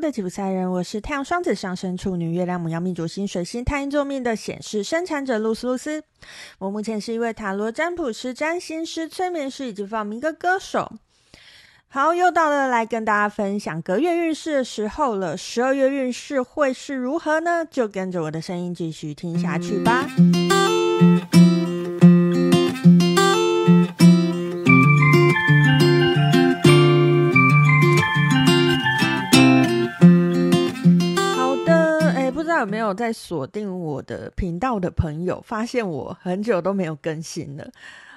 的吉普赛人，我是太阳双子上升处女、月亮母羊命主星水星太阴坐命的显示生产者露丝露丝。我目前是一位塔罗占卜师、占星师、催眠师以及放民歌歌手。好，又到了来跟大家分享隔月运势的时候了。十二月运势会是如何呢？就跟着我的声音继续听下去吧。没有在锁定我的频道的朋友，发现我很久都没有更新了？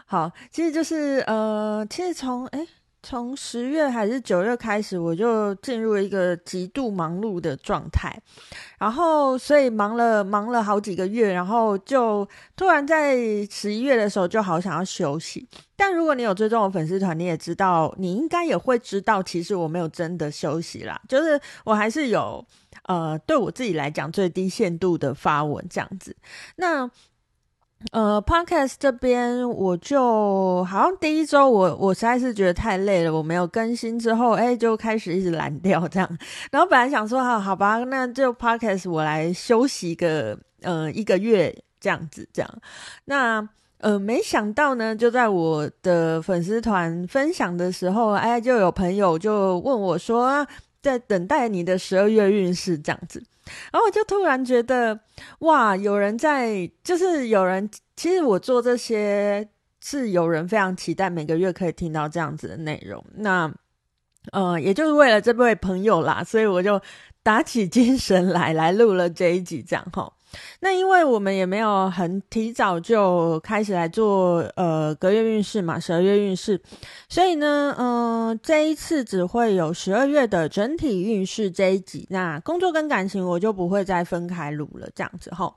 好，其实就是呃，其实从诶从十月还是九月开始，我就进入了一个极度忙碌的状态，然后所以忙了忙了好几个月，然后就突然在十一月的时候就好想要休息。但如果你有追踪我粉丝团，你也知道，你应该也会知道，其实我没有真的休息啦，就是我还是有呃，对我自己来讲最低限度的发文这样子。那呃，Podcast 这边我就好像第一周我我实在是觉得太累了，我没有更新之后，哎，就开始一直懒 掉这样。然后本来想说，好好吧，那就 Podcast 我来休息个呃一个月这样子这样。那呃，没想到呢，就在我的粉丝团分享的时候，哎，就有朋友就问我说，在等待你的十二月运势这样子。然后我就突然觉得，哇，有人在，就是有人，其实我做这些是有人非常期待每个月可以听到这样子的内容。那，呃，也就是为了这位朋友啦，所以我就打起精神来，来录了这一集这样吼。那因为我们也没有很提早就开始来做呃隔月运势嘛，十二月运势，所以呢，嗯、呃，这一次只会有十二月的整体运势这一集。那工作跟感情我就不会再分开录了，这样子吼。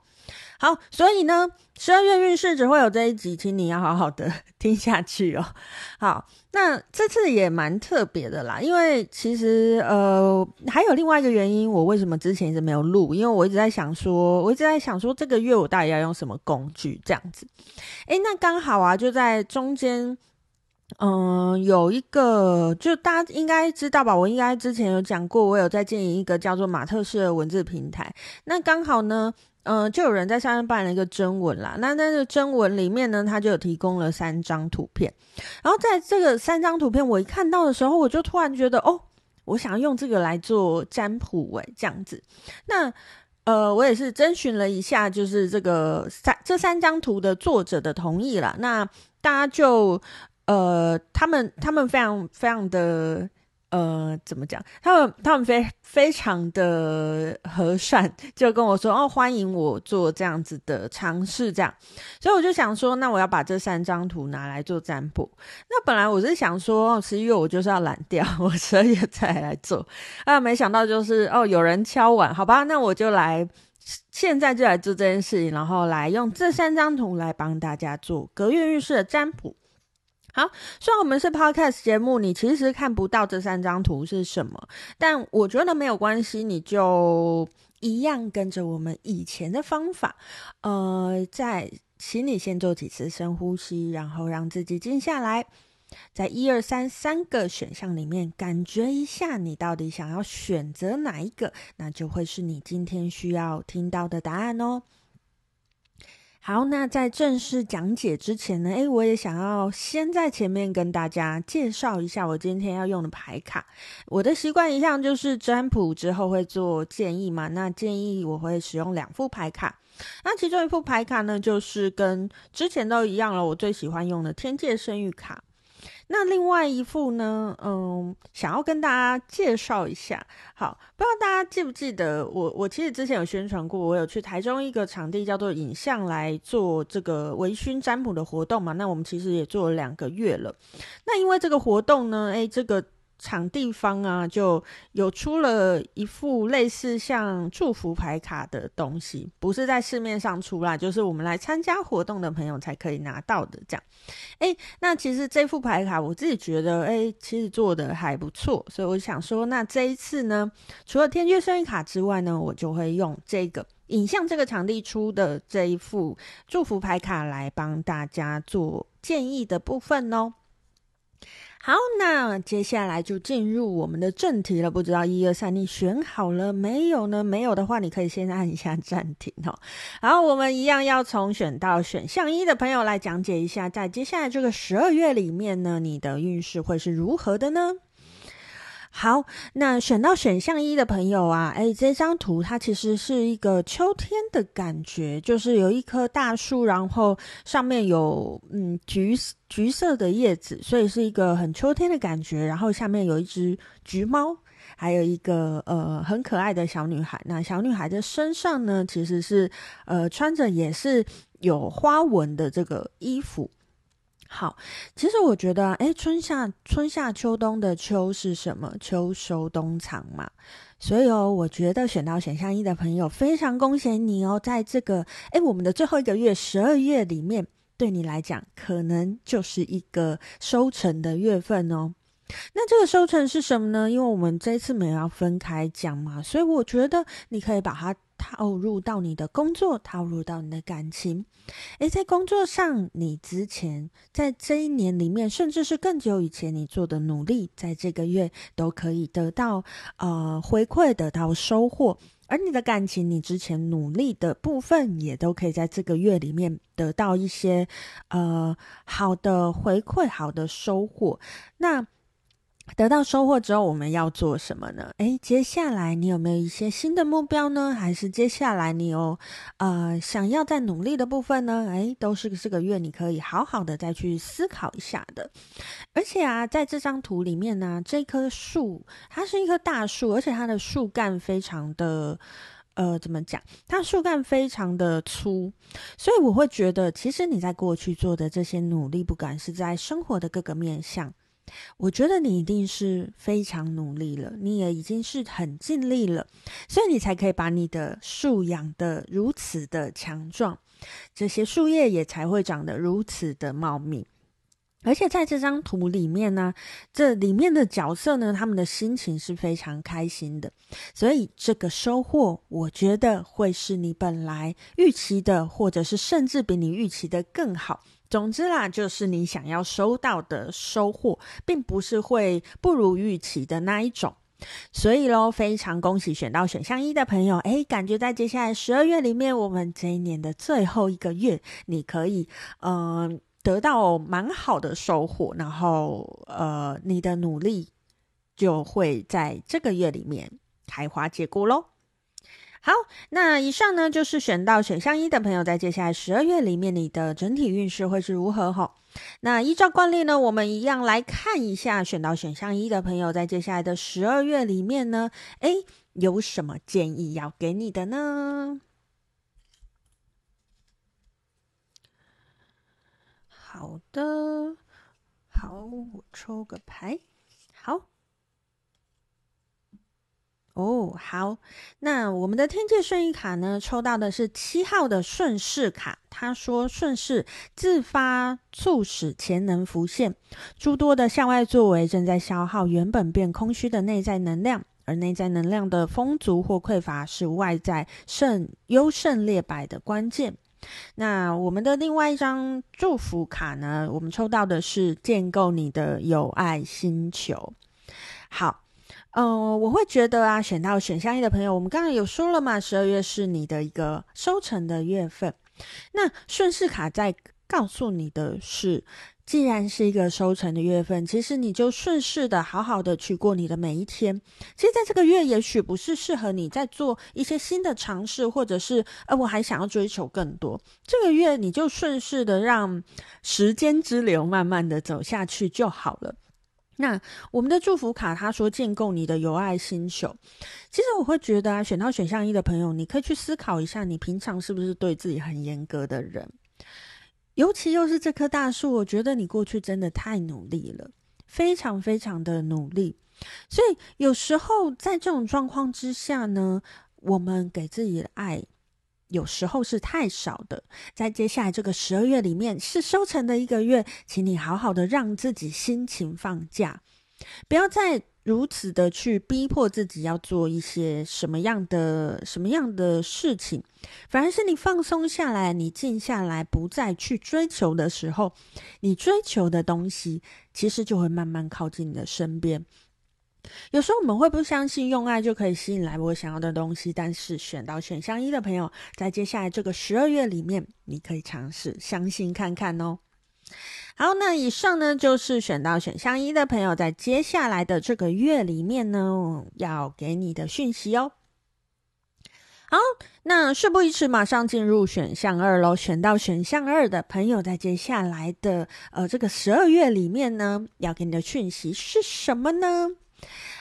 好，所以呢，十二月运势只会有这一集，请你要好好的听下去哦。好，那这次也蛮特别的啦，因为其实呃还有另外一个原因，我为什么之前一直没有录？因为我一直在想说，我一直在想说这个月我到底要用什么工具这样子。诶，那刚好啊，就在中间，嗯、有一个，就大家应该知道吧？我应该之前有讲过，我有在经营一个叫做马特式的文字平台。那刚好呢。嗯、就有人在上面办了一个征文啦。那那个征文里面呢，他就有提供了三张图片。然后在这个三张图片，我一看到的时候，我就突然觉得，哦，我想用这个来做占卜，诶，这样子。那呃，我也是征询了一下，就是这个三这三张图的作者的同意啦。那大家就呃，他们他们非常非常的。呃，怎么讲？他们他们非非常的和善，就跟我说哦，欢迎我做这样子的尝试，这样。所以我就想说，那我要把这三张图拿来做占卜。那本来我是想说，十一月我就是要懒掉，我十二月再来做。啊，没想到就是哦，有人敲碗，好吧，那我就来，现在就来做这件事情，然后来用这三张图来帮大家做隔月运势的占卜。好，虽然我们是 podcast 节目，你其实看不到这三张图是什么，但我觉得没有关系，你就一样跟着我们以前的方法，呃，在请你先做几次深呼吸，然后让自己静下来，在一二三三个选项里面感觉一下，你到底想要选择哪一个，那就会是你今天需要听到的答案哦。好，那在正式讲解之前呢，诶，我也想要先在前面跟大家介绍一下我今天要用的牌卡。我的习惯一向就是占卜之后会做建议嘛，那建议我会使用两副牌卡。那其中一副牌卡呢，就是跟之前都一样了，我最喜欢用的天界圣域卡。那另外一副呢，嗯，想要跟大家介绍一下。好，不知道大家记不记得我？我其实之前有宣传过，我有去台中一个场地叫做影像来做这个微醺占卜的活动嘛。那我们其实也做了两个月了。那因为这个活动呢，诶，这个。场地方啊，就有出了一副类似像祝福牌卡的东西，不是在市面上出啦，就是我们来参加活动的朋友才可以拿到的。这样，诶，那其实这副牌卡我自己觉得，诶，其实做的还不错，所以我想说，那这一次呢，除了天阙圣域卡之外呢，我就会用这个影像这个场地出的这一副祝福牌卡来帮大家做建议的部分哦。好，那接下来就进入我们的正题了。不知道一二三，你选好了没有呢？没有的话，你可以先按一下暂停哦。好，我们一样要从选到选项一的朋友来讲解一下，在接下来这个十二月里面呢，你的运势会是如何的呢？好，那选到选项一的朋友啊，诶，这张图它其实是一个秋天的感觉，就是有一棵大树，然后上面有嗯橘橘色的叶子，所以是一个很秋天的感觉。然后下面有一只橘猫，还有一个呃很可爱的小女孩。那小女孩的身上呢，其实是呃穿着也是有花纹的这个衣服。好，其实我觉得，诶，春夏春夏秋冬的秋是什么？秋收冬藏嘛。所以哦，我觉得选到选项一的朋友，非常恭喜你哦，在这个诶，我们的最后一个月十二月里面，对你来讲，可能就是一个收成的月份哦。那这个收成是什么呢？因为我们这次没有要分开讲嘛，所以我觉得你可以把它。套入到你的工作，套入到你的感情。诶，在工作上，你之前在这一年里面，甚至是更久以前你做的努力，在这个月都可以得到呃回馈，得到收获。而你的感情，你之前努力的部分，也都可以在这个月里面得到一些呃好的回馈，好的收获。那。得到收获之后，我们要做什么呢？诶，接下来你有没有一些新的目标呢？还是接下来你有呃想要再努力的部分呢？诶，都是这个月你可以好好的再去思考一下的。而且啊，在这张图里面呢，这棵树它是一棵大树，而且它的树干非常的呃，怎么讲？它树干非常的粗，所以我会觉得，其实你在过去做的这些努力，不管是在生活的各个面向。我觉得你一定是非常努力了，你也已经是很尽力了，所以你才可以把你的树养得如此的强壮，这些树叶也才会长得如此的茂密。而且在这张图里面呢，这里面的角色呢，他们的心情是非常开心的，所以这个收获，我觉得会是你本来预期的，或者是甚至比你预期的更好。总之啦，就是你想要收到的收获，并不是会不如预期的那一种。所以喽，非常恭喜选到选项一的朋友，诶，感觉在接下来十二月里面，我们这一年的最后一个月，你可以嗯、得到蛮好的收获，然后呃，你的努力就会在这个月里面开花结果喽。好，那以上呢，就是选到选项一的朋友，在接下来十二月里面，你的整体运势会是如何？哈，那依照惯例呢，我们一样来看一下选到选项一的朋友，在接下来的十二月里面呢，诶，有什么建议要给你的呢？好的，好，我抽个牌，好。哦，好，那我们的天界顺意卡呢，抽到的是七号的顺势卡。他说：“顺势自发，促使潜能浮现，诸多的向外作为正在消耗原本变空虚的内在能量，而内在能量的丰足或匮乏是外在胜优胜劣败的关键。”那我们的另外一张祝福卡呢，我们抽到的是建构你的有爱星球。好。嗯、我会觉得啊，选到选项一的朋友，我们刚刚有说了嘛，十二月是你的一个收成的月份。那顺势卡在告诉你的是，既然是一个收成的月份，其实你就顺势的好好的去过你的每一天。其实，在这个月，也许不是适合你在做一些新的尝试，或者是呃，我还想要追求更多。这个月，你就顺势的让时间之流慢慢的走下去就好了。那我们的祝福卡，他说建构你的有爱星球。其实我会觉得啊，选到选项一的朋友，你可以去思考一下，你平常是不是对自己很严格的人？尤其又是这棵大树，我觉得你过去真的太努力了，非常非常的努力。所以有时候在这种状况之下呢，我们给自己的爱。有时候是太少的，在接下来这个十二月里面是收成的一个月，请你好好的让自己心情放假，不要再如此的去逼迫自己要做一些什么样的什么样的事情，反而是你放松下来，你静下来，不再去追求的时候，你追求的东西其实就会慢慢靠近你的身边。有时候我们会不相信用爱就可以吸引来我想要的东西，但是选到选项一的朋友，在接下来这个十二月里面，你可以尝试相信看看哦。好，那以上呢就是选到选项一的朋友，在接下来的这个月里面呢，要给你的讯息哦。好，那事不宜迟，马上进入选项二喽。选到选项二的朋友，在接下来的呃这个十二月里面呢，要给你的讯息是什么呢？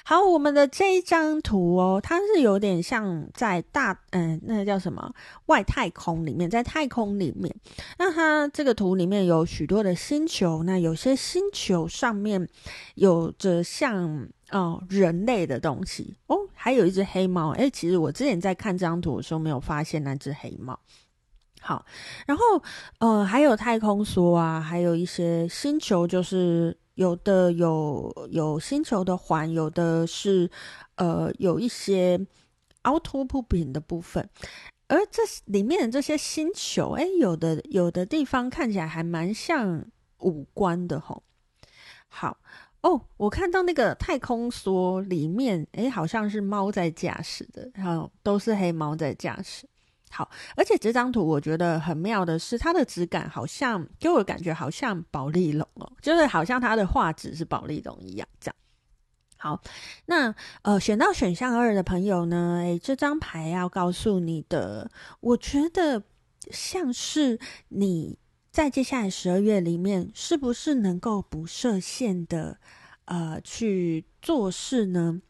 好，我们的这一张图哦，它是有点像在大嗯、那个叫什么外太空里面，在太空里面。那它这个图里面有许多的星球，那有些星球上面有着像哦人类的东西哦，还有一只黑猫。诶，其实我之前在看这张图的时候没有发现那只黑猫。好，然后呃还有太空梭啊，还有一些星球就是。有的有有星球的环，有的是呃有一些凹凸不平的部分，而这里面的这些星球，哎，有的有的地方看起来还蛮像五官的吼。好哦，我看到那个太空梭里面，哎，好像是猫在驾驶的，然后都是黑猫在驾驶。好，而且这张图我觉得很妙的是，它的质感好像给我感觉好像宝丽龙哦，就是好像它的画质是宝丽龙一样。这样，好，那呃，选到选项二的朋友呢，诶，这张牌要告诉你的，我觉得像是你在接下来十二月里面，是不是能够不设限的呃去做事呢？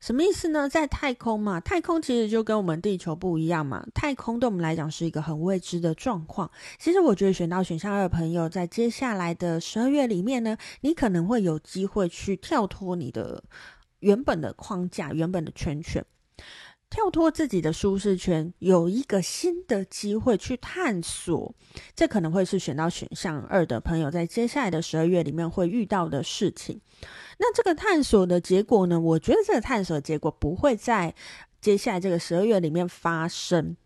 什么意思呢？在太空嘛，太空其实就跟我们地球不一样嘛。太空对我们来讲是一个很未知的状况。其实我觉得选到选项二的朋友，在接下来的十二月里面呢，你可能会有机会去跳脱你的原本的框架、原本的圈圈。跳脱自己的舒适圈，有一个新的机会去探索，这可能会是选到选项二的朋友在接下来的十二月里面会遇到的事情。那这个探索的结果呢？我觉得这个探索的结果不会在接下来这个十二月里面发生。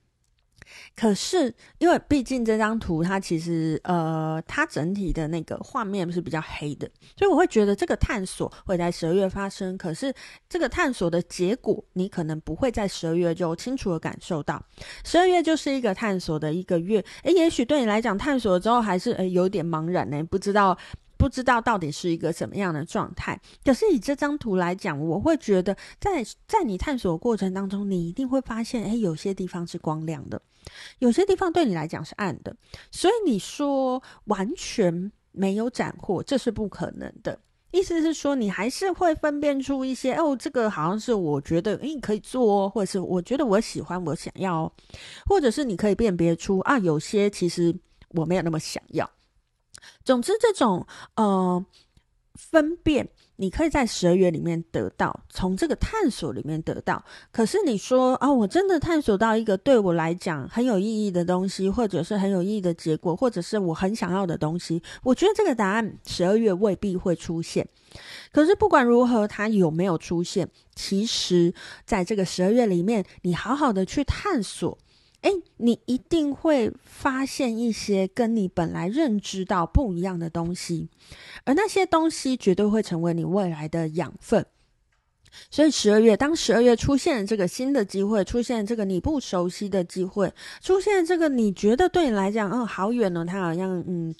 可是，因为毕竟这张图它其实呃，它整体的那个画面是比较黑的，所以我会觉得这个探索会在十二月发生。可是，这个探索的结果你可能不会在十二月就清楚的感受到。十二月就是一个探索的一个月，诶，也许对你来讲，探索之后还是诶有点茫然呢，不知道。不知道到底是一个什么样的状态，可是以这张图来讲，我会觉得在在你探索过程当中，你一定会发现，诶，有些地方是光亮的，有些地方对你来讲是暗的，所以你说完全没有斩获，这是不可能的。意思是说，你还是会分辨出一些，哦，这个好像是我觉得，诶，可以做哦，或者是我觉得我喜欢，我想要，哦或者是你可以辨别出啊，有些其实我没有那么想要。总之，这种呃分辨，你可以在十二月里面得到，从这个探索里面得到。可是你说啊、我真的探索到一个对我来讲很有意义的东西，或者是很有意义的结果，或者是我很想要的东西，我觉得这个答案十二月未必会出现。可是不管如何，它有没有出现，其实在这个十二月里面，你好好的去探索。哎，你一定会发现一些跟你本来认知到不一样的东西，而那些东西绝对会成为你未来的养分。所以十二月，当十二月出现这个新的机会，出现这个你不熟悉的机会，出现这个你觉得对你来讲，嗯，好远哦，它好像，嗯，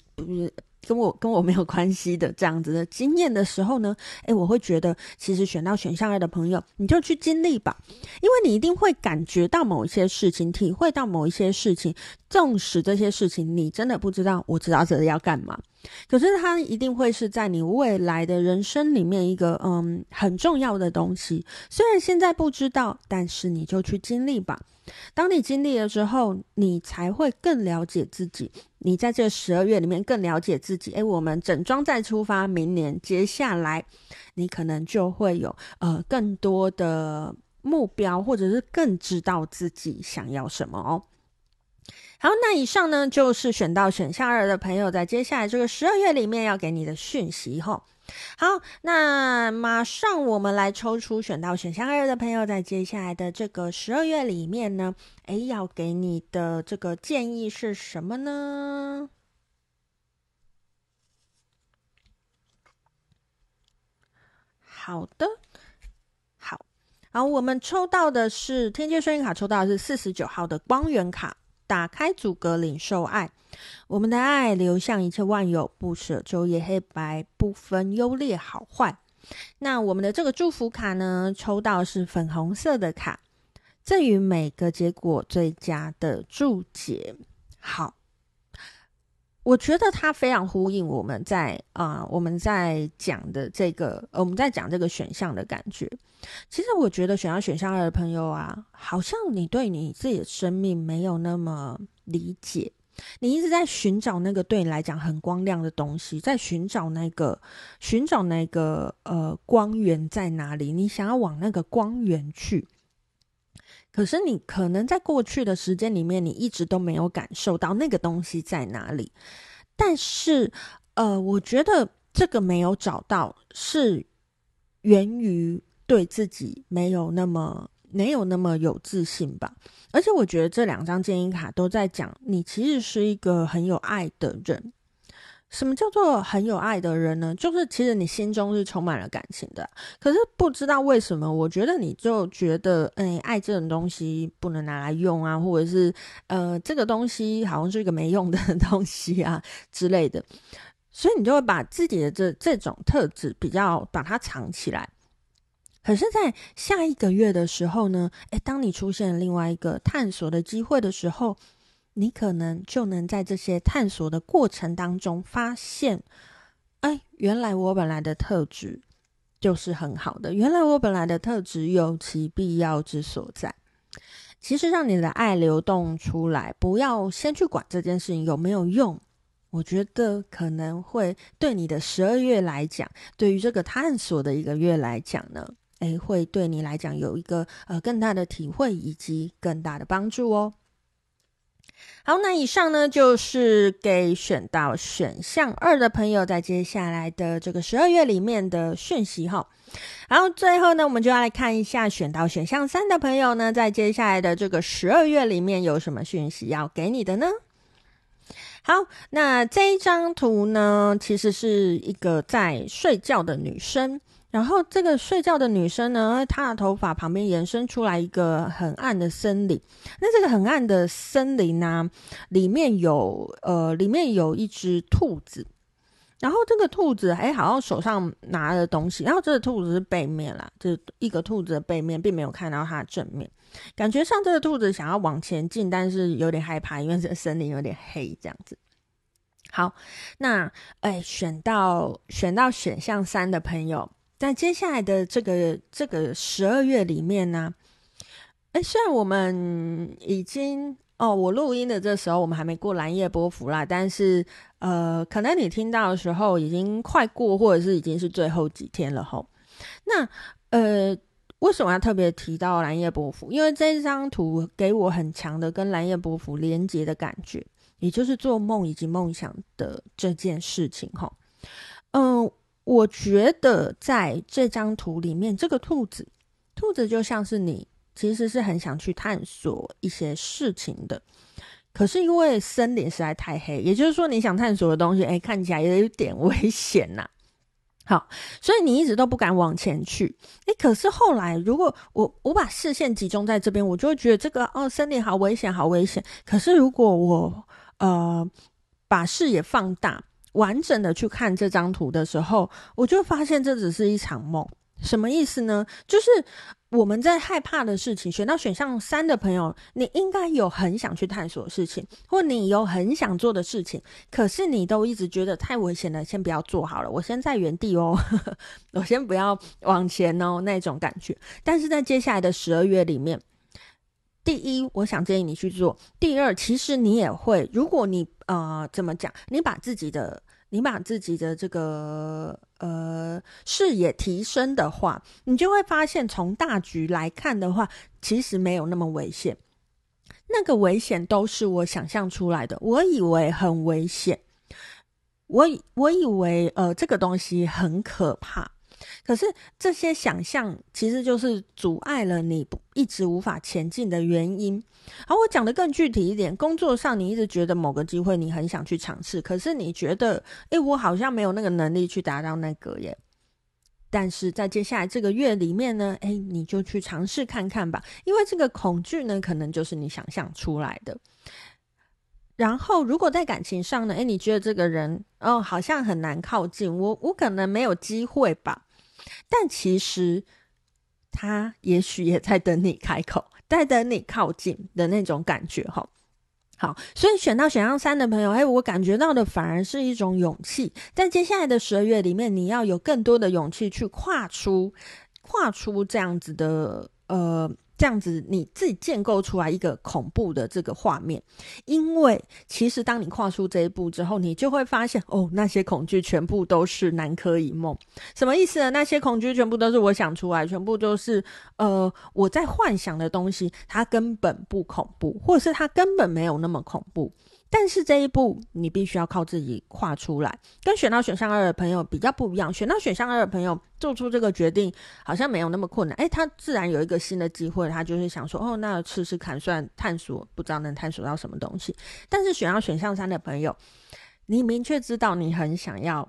跟我跟我没有关系的这样子的经验的时候呢，诶，我会觉得其实选到选项二的朋友，你就去经历吧，因为你一定会感觉到某一些事情，体会到某一些事情，纵使这些事情你真的不知道，我知道这要干嘛，可是它一定会是在你未来的人生里面一个嗯很重要的东西。虽然现在不知道，但是你就去经历吧。当你经历了之后，你才会更了解自己。你在这十二月里面更了解自己。诶，我们整装再出发，明年接下来，你可能就会有呃更多的目标，或者是更知道自己想要什么哦。好，那以上呢就是选到选项二的朋友在接下来这个十二月里面要给你的讯息吼。好，那马上我们来抽出选到选项二的朋友，在接下来的这个十二月里面呢，诶，要给你的这个建议是什么呢？好的，好，好，我们抽到的是天蝎顺应卡，抽到的是四十九号的光源卡，打开阻隔，领受爱。我们的爱流向一切万有，不舍昼夜黑白，不分优劣好坏。那我们的这个祝福卡呢，抽到是粉红色的卡，赠予每个结果最佳的注解。好，我觉得它非常呼应我们在啊、我们在讲的这个，我们在讲这个选项的感觉。其实我觉得选到选项二的朋友啊，好像你对你自己的生命没有那么理解。你一直在寻找那个对你来讲很光亮的东西，在寻找那个寻找那个呃光源在哪里？你想要往那个光源去，可是你可能在过去的时间里面，你一直都没有感受到那个东西在哪里。但是呃，我觉得这个没有找到，是源于对自己没有那么。没有那么有自信吧，而且我觉得这两张建议卡都在讲你其实是一个很有爱的人。什么叫做很有爱的人呢？就是其实你心中是充满了感情的，可是不知道为什么，我觉得你就觉得，哎，爱这种东西不能拿来用啊，或者是呃，这个东西好像是一个没用的东西啊 之类的，所以你就会把自己的这这种特质比较把它藏起来。可是，在下一个月的时候呢，诶，当你出现另外一个探索的机会的时候，你可能就能在这些探索的过程当中发现，哎，原来我本来的特质就是很好的，原来我本来的特质有其必要之所在。其实，让你的爱流动出来，不要先去管这件事情有没有用，我觉得可能会对你的十二月来讲，对于这个探索的一个月来讲呢。诶，会对你来讲有一个呃更大的体会以及更大的帮助哦。好，那以上呢就是给选到选项二的朋友在接下来的这个十二月里面的讯息哈。然后最后呢，我们就要来看一下选到选项三的朋友呢，在接下来的这个十二月里面有什么讯息要给你的呢？好，那这一张图呢，其实是一个在睡觉的女生。然后这个睡觉的女生呢，她的头发旁边延伸出来一个很暗的森林。那这个很暗的森林呢、里面有呃，里面有一只兔子。然后这个兔子哎，好像手上拿了东西。然后这个兔子是背面啦，就是一个兔子的背面，并没有看到它的正面。感觉上这个兔子想要往前进，但是有点害怕，因为这个森林有点黑，这样子。好，那哎，选到选到选项三的朋友。在接下来的这个这个十二月里面呢，哎，虽然我们已经哦，我录音的这时候我们还没过蓝夜波符啦，但是呃，可能你听到的时候已经快过，或者是已经是最后几天了吼。那呃，为什么要特别提到蓝夜波符？因为这张图给我很强的跟蓝夜波符连接的感觉，也就是做梦以及梦想的这件事情吼。嗯。我觉得在这张图里面，这个兔子，兔子就像是你，其实是很想去探索一些事情的。可是因为森林实在太黑，也就是说你想探索的东西，哎，看起来也有点危险呐。好，所以你一直都不敢往前去。哎，可是后来，如果我我把视线集中在这边，我就会觉得这个哦，森林好危险，好危险。可是如果我呃把视野放大。完整的去看这张图的时候，我就发现这只是一场梦。什么意思呢？就是我们在害怕的事情，选到选项三的朋友，你应该有很想去探索的事情，或你有很想做的事情，可是你都一直觉得太危险了，先不要做好了，我先在原地哦，我先不要往前哦，那种感觉。但是在接下来的十二月里面，第一，我想建议你去做；第二，其实你也会，如果你呃怎么讲，你把自己的。你把自己的这个呃视野提升的话，你就会发现，从大局来看的话，其实没有那么危险。那个危险都是我想象出来的，我以为很危险。我以我以为呃这个东西很可怕，可是这些想象其实就是阻碍了你一直无法前进的原因。好，我讲的更具体一点，工作上你一直觉得某个机会你很想去尝试，可是你觉得，诶，我好像没有那个能力去达到那个耶。但是在接下来这个月里面呢，诶，你就去尝试看看吧，因为这个恐惧呢，可能就是你想象出来的。然后，如果在感情上呢，诶，你觉得这个人哦，好像很难靠近我，我可能没有机会吧。但其实他也许也在等你开口。在等你靠近的那种感觉哈，好，所以选到选项三的朋友，哎，我感觉到的反而是一种勇气，在接下来的十二月里面，你要有更多的勇气去跨出，跨出这样子的呃。这样子，你自己建构出来一个恐怖的这个画面，因为其实当你跨出这一步之后，你就会发现，哦，那些恐惧全部都是南柯一梦。什么意思呢？那些恐惧全部都是我想出来，全部都是呃我在幻想的东西，它根本不恐怖，或者是它根本没有那么恐怖。但是这一步你必须要靠自己跨出来，跟选到选项二的朋友比较不一样。选到选项二的朋友做出这个决定好像没有那么困难，诶，他自然有一个新的机会，他就是想说，哦，那试试看，算探索，不知道能探索到什么东西。但是选到选项三的朋友，你明确知道你很想要，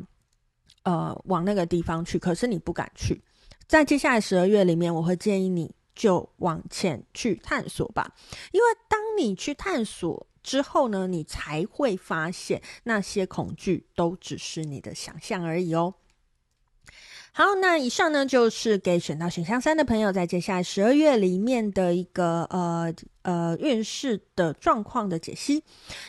呃，往那个地方去，可是你不敢去。在接下来十二月里面，我会建议你就往前去探索吧，因为当你去探索。之后呢，你才会发现那些恐惧都只是你的想象而已哦。好，那以上呢就是给选到选项三的朋友，在接下来十二月里面的一个呃呃运势的状况的解析。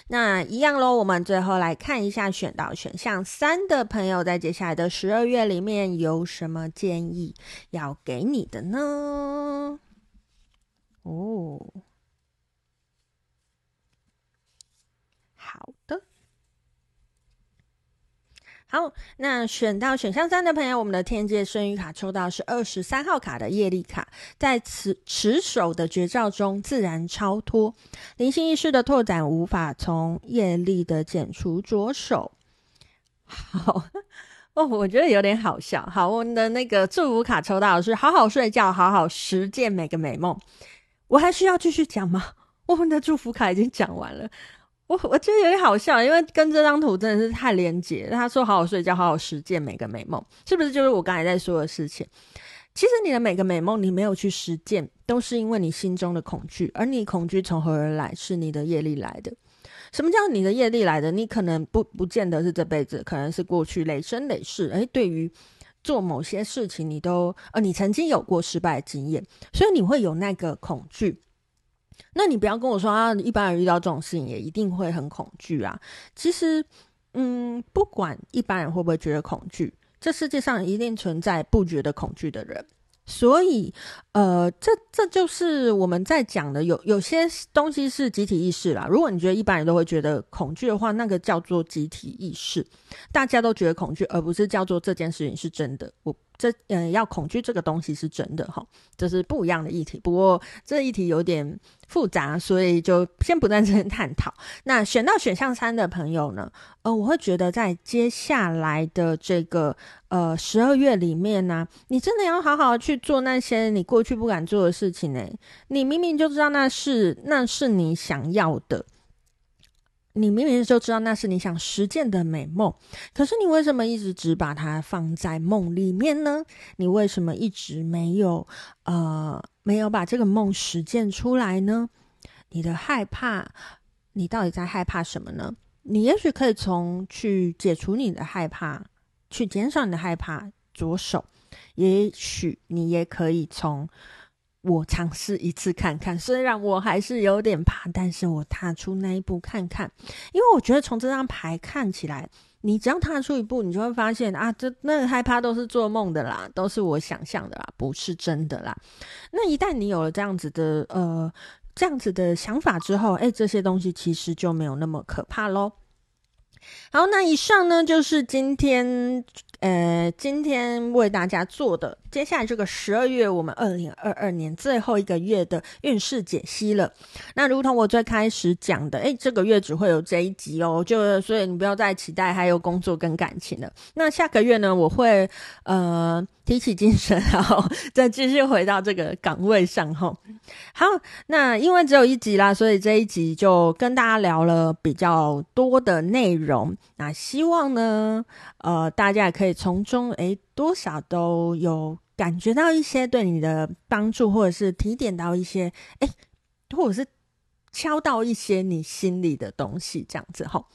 那一样喽，我们最后来看一下选到选项三的朋友，在接下来的十二月里面有什么建议要给你的呢？哦。好的，好，那选到选项三的朋友，我们的天界圣諭卡抽到是二十三号卡的业力卡，在持持守的绝招中自然超脱，灵性意识的拓展无法从业力的减除着手。好 哦，我觉得有点好笑。好，我们的那个祝福卡抽到的是好好睡觉，好好实践每个美梦。我还需要继续讲吗？我们的祝福卡已经讲完了。我我觉得有点好笑，因为跟这张图真的是太连结。他说：“好好睡觉，好好实践每个美梦，是不是就是我刚才在说的事情？其实你的每个美梦，你没有去实践，都是因为你心中的恐惧。而你恐惧从何而来？是你的业力来的。什么叫你的业力来的？你可能不不见得是这辈子，可能是过去累生累世。诶，对于做某些事情，你都呃，你曾经有过失败的经验，所以你会有那个恐惧。”那你不要跟我说啊，一般人遇到这种事情也一定会很恐惧啊。其实，嗯，不管一般人会不会觉得恐惧，这世界上一定存在不觉得恐惧的人。所以，呃，这这就是我们在讲的，有有些东西是集体意识啦。如果你觉得一般人都会觉得恐惧的话，那个叫做集体意识，大家都觉得恐惧，而不是叫做这件事情是真的。我。这嗯，要恐惧这个东西是真的哈，这是不一样的议题。不过这议题有点复杂，所以就先不在这边探讨。那选到选项三的朋友呢？呃，我会觉得在接下来的这个呃十二月里面呢、你真的要好好去做那些你过去不敢做的事情呢。你明明就知道那是那是你想要的。你明明就知道那是你想实践的美梦，可是你为什么一直只把它放在梦里面呢？你为什么一直没有呃没有把这个梦实践出来呢？你的害怕，你到底在害怕什么呢？你也许可以从去解除你的害怕，去减少你的害怕着手，也许你也可以从。我尝试一次看看，虽然我还是有点怕，但是我踏出那一步看看，因为我觉得从这张牌看起来，你只要踏出一步，你就会发现啊，这那个害怕都是做梦的啦，都是我想象的啦，不是真的啦。那一旦你有了这样子的呃这样子的想法之后，诶，这些东西其实就没有那么可怕喽。好，那以上呢就是今天呃今天为大家做的。接下来这个十二月，我们二零二二年最后一个月的运势解析了。那如同我最开始讲的，诶，这个月只会有这一集哦，就所以你不要再期待还有工作跟感情了。那下个月呢，我会呃提起精神，然后再继续回到这个岗位上吼。好，那因为只有一集啦，所以这一集就跟大家聊了比较多的内容。那希望呢，呃，大家也可以从中诶多少都有感觉到一些对你的帮助，或者是提点到一些诶，或者是敲到一些你心里的东西，这样子吼。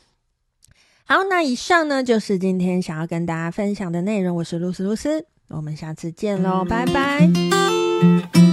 好，那以上呢就是今天想要跟大家分享的内容。我是露丝露丝，我们下次见喽，拜拜。